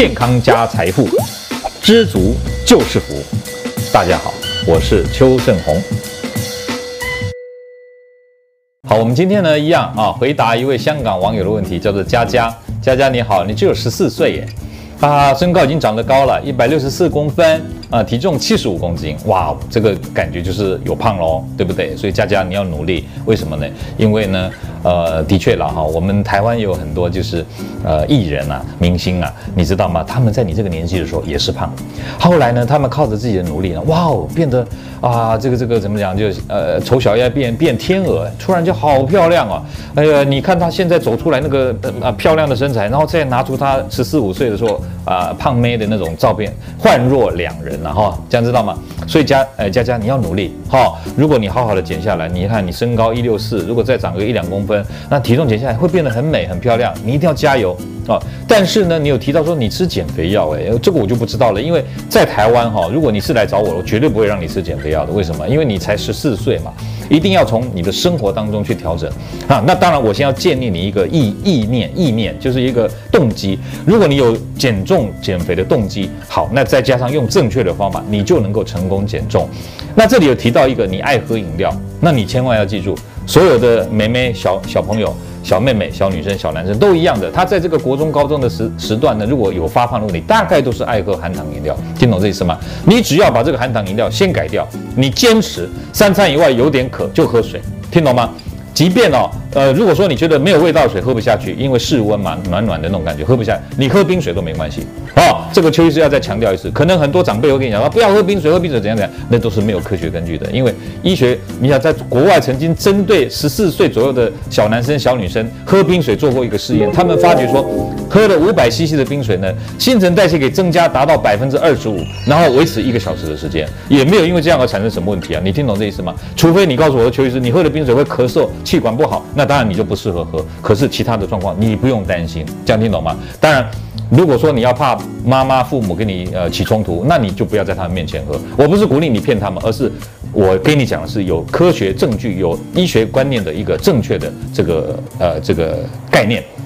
健康加财富，知足就是福。大家好，我是邱胜鸿。好，我们今天呢一样啊，回答一位香港网友的问题，叫做佳佳。佳佳你好，你只有十四岁耶，啊，身高已经长得高了，一百六十四公分。啊，体重七十五公斤，哇，这个感觉就是有胖喽，对不对？所以佳佳你要努力，为什么呢？因为呢，呃，的确了哈，我们台湾有很多就是呃艺人啊、明星啊，你知道吗？他们在你这个年纪的时候也是胖，后来呢，他们靠着自己的努力呢，哇哦，变得啊，这个这个怎么讲？就呃丑小鸭变变天鹅，突然就好漂亮啊！哎呀，你看他现在走出来那个呃漂亮的身材，然后再拿出他十四五岁的时候啊胖妹的那种照片，判若两人。了哈这样知道吗？所以佳呃佳佳你要努力哈。如果你好好的减下来，你看你身高一六四，如果再长个一两公分，分那体重减下来会变得很美很漂亮。你一定要加油啊！但是呢，你有提到说你吃减肥药，哎，这个我就不知道了。因为在台湾哈，如果你是来找我，我绝对不会让你吃减肥药的。为什么？因为你才十四岁嘛，一定要从你的生活当中去调整啊。那当然，我先要建立你一个意意念意念，就是一个动机。如果你有减重减肥的动机，好，那再加上用正确的方法，你就能够成功减重。那这里有提到一个，你爱喝饮料，那你千万要记住，所有的妹妹、小小朋友、小妹妹、小女生、小男生都一样的，他在这个国中、高中的时时段呢，如果有发胖的问题，大概都是爱喝含糖饮料。听懂这意思吗？你只要把这个含糖饮料先改掉，你坚持三餐以外有点渴就喝水，听懂吗？即便哦，呃，如果说你觉得没有味道的水喝不下去，因为室温嘛，暖暖的那种感觉喝不下，你喝冰水都没关系啊。这个邱医师要再强调一次，可能很多长辈会跟你讲说，不要喝冰水，喝冰水怎样怎样，那都是没有科学根据的。因为医学，你想在国外曾经针对十四岁左右的小男生、小女生喝冰水做过一个试验，他们发觉说，喝了五百 CC 的冰水呢，新陈代谢给增加达到百分之二十五，然后维持一个小时的时间，也没有因为这样而产生什么问题啊。你听懂这意思吗？除非你告诉我的邱医师，你喝了冰水会咳嗽。气管不好，那当然你就不适合喝。可是其他的状况你不用担心，这样听懂吗？当然，如果说你要怕妈妈、父母跟你呃起冲突，那你就不要在他们面前喝。我不是鼓励你骗他们，而是我跟你讲的是有科学证据、有医学观念的一个正确的这个呃这个概念。